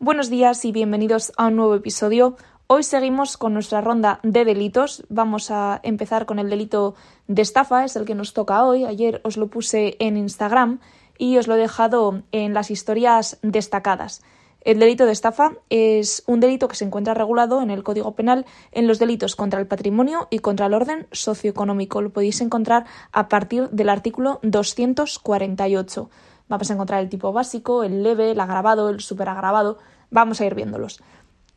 Buenos días y bienvenidos a un nuevo episodio. Hoy seguimos con nuestra ronda de delitos. Vamos a empezar con el delito de estafa, es el que nos toca hoy. Ayer os lo puse en Instagram y os lo he dejado en las historias destacadas. El delito de estafa es un delito que se encuentra regulado en el Código Penal en los delitos contra el patrimonio y contra el orden socioeconómico. Lo podéis encontrar a partir del artículo 248. Vamos a encontrar el tipo básico, el leve, el agravado, el superagravado. Vamos a ir viéndolos.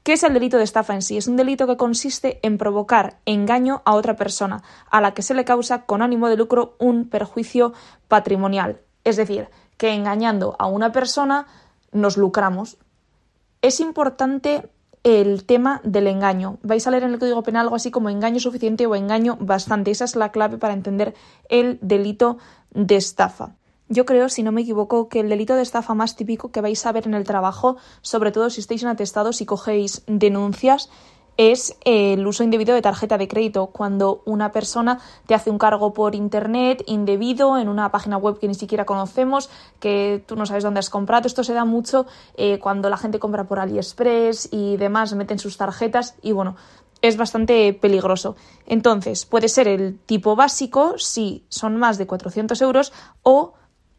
¿Qué es el delito de estafa en sí? Es un delito que consiste en provocar engaño a otra persona, a la que se le causa con ánimo de lucro un perjuicio patrimonial. Es decir, que engañando a una persona nos lucramos. Es importante el tema del engaño. Vais a leer en el Código Penal algo así como engaño suficiente o engaño bastante. Esa es la clave para entender el delito de estafa. Yo creo, si no me equivoco, que el delito de estafa más típico que vais a ver en el trabajo, sobre todo si estáis en atestados y cogéis denuncias, es el uso indebido de tarjeta de crédito, cuando una persona te hace un cargo por internet indebido en una página web que ni siquiera conocemos, que tú no sabes dónde has comprado. Esto se da mucho eh, cuando la gente compra por AliExpress y demás, meten sus tarjetas y bueno, es bastante peligroso. Entonces, puede ser el tipo básico si son más de 400 euros o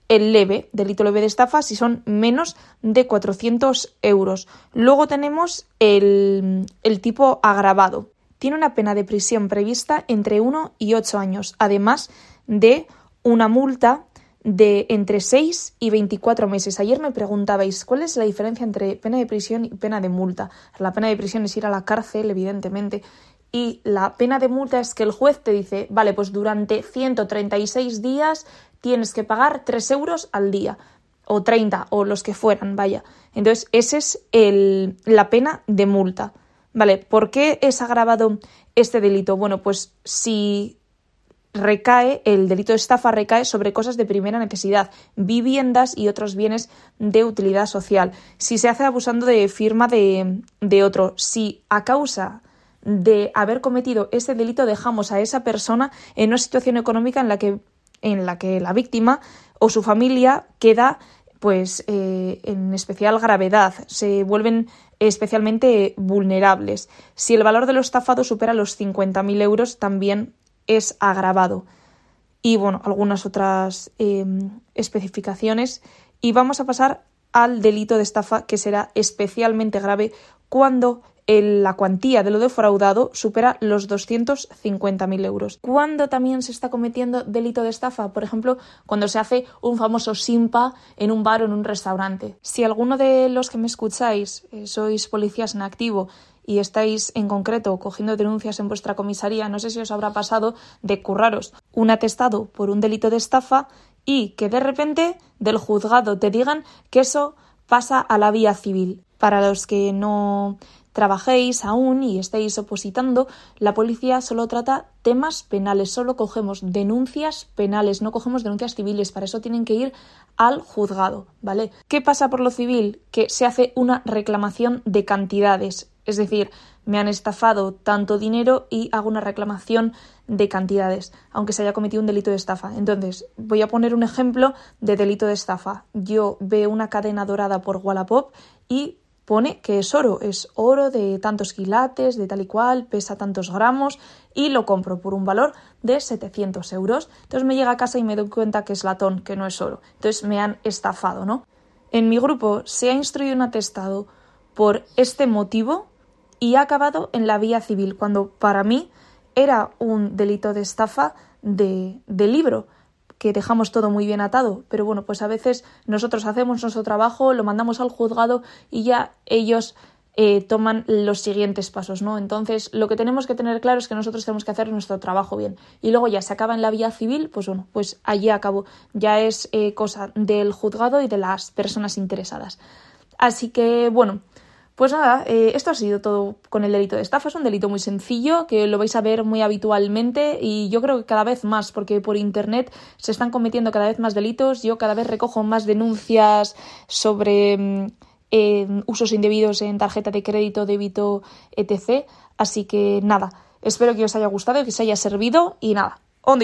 el leve, delito leve de estafa, si son menos de 400 euros. Luego tenemos el, el tipo agravado. Tiene una pena de prisión prevista entre 1 y 8 años, además de una multa de entre 6 y 24 meses. Ayer me preguntabais cuál es la diferencia entre pena de prisión y pena de multa. La pena de prisión es ir a la cárcel, evidentemente, y la pena de multa es que el juez te dice, vale, pues durante 136 días tienes que pagar 3 euros al día, o 30, o los que fueran, vaya. Entonces, esa es el, la pena de multa. Vale, ¿por qué es agravado este delito? Bueno, pues si recae, el delito de estafa recae sobre cosas de primera necesidad, viviendas y otros bienes de utilidad social. Si se hace abusando de firma de, de otro, si a causa de haber cometido ese delito dejamos a esa persona en una situación económica en la que en la que la víctima o su familia queda pues eh, en especial gravedad, se vuelven especialmente vulnerables. Si el valor de lo estafado supera los 50.000 euros, también es agravado. Y bueno, algunas otras em, especificaciones. Y vamos a pasar al delito de estafa, que será especialmente grave cuando la cuantía de lo defraudado supera los 250.000 euros. ¿Cuándo también se está cometiendo delito de estafa? Por ejemplo, cuando se hace un famoso simpa en un bar o en un restaurante. Si alguno de los que me escucháis eh, sois policías en activo y estáis en concreto cogiendo denuncias en vuestra comisaría, no sé si os habrá pasado de curraros un atestado por un delito de estafa y que de repente del juzgado te digan que eso pasa a la vía civil. Para los que no trabajéis aún y estéis opositando, la policía solo trata temas penales, solo cogemos denuncias penales, no cogemos denuncias civiles, para eso tienen que ir al juzgado, ¿vale? ¿Qué pasa por lo civil? Que se hace una reclamación de cantidades, es decir, me han estafado tanto dinero y hago una reclamación de cantidades, aunque se haya cometido un delito de estafa. Entonces, voy a poner un ejemplo de delito de estafa. Yo veo una cadena dorada por Wallapop y pone que es oro, es oro de tantos quilates, de tal y cual, pesa tantos gramos y lo compro por un valor de 700 euros. Entonces me llega a casa y me doy cuenta que es latón, que no es oro. Entonces me han estafado, ¿no? En mi grupo se ha instruido un atestado por este motivo y ha acabado en la vía civil, cuando para mí era un delito de estafa de, de libro que dejamos todo muy bien atado, pero bueno, pues a veces nosotros hacemos nuestro trabajo, lo mandamos al juzgado y ya ellos eh, toman los siguientes pasos, ¿no? Entonces, lo que tenemos que tener claro es que nosotros tenemos que hacer nuestro trabajo bien. Y luego ya se acaba en la vía civil, pues bueno, pues allí acabó. Ya es eh, cosa del juzgado y de las personas interesadas. Así que, bueno, pues nada, eh, esto ha sido todo con el delito de estafa. Es un delito muy sencillo que lo vais a ver muy habitualmente y yo creo que cada vez más, porque por Internet se están cometiendo cada vez más delitos. Yo cada vez recojo más denuncias sobre mm, eh, usos indebidos en tarjeta de crédito, débito, etc. Así que nada, espero que os haya gustado que os haya servido y nada, on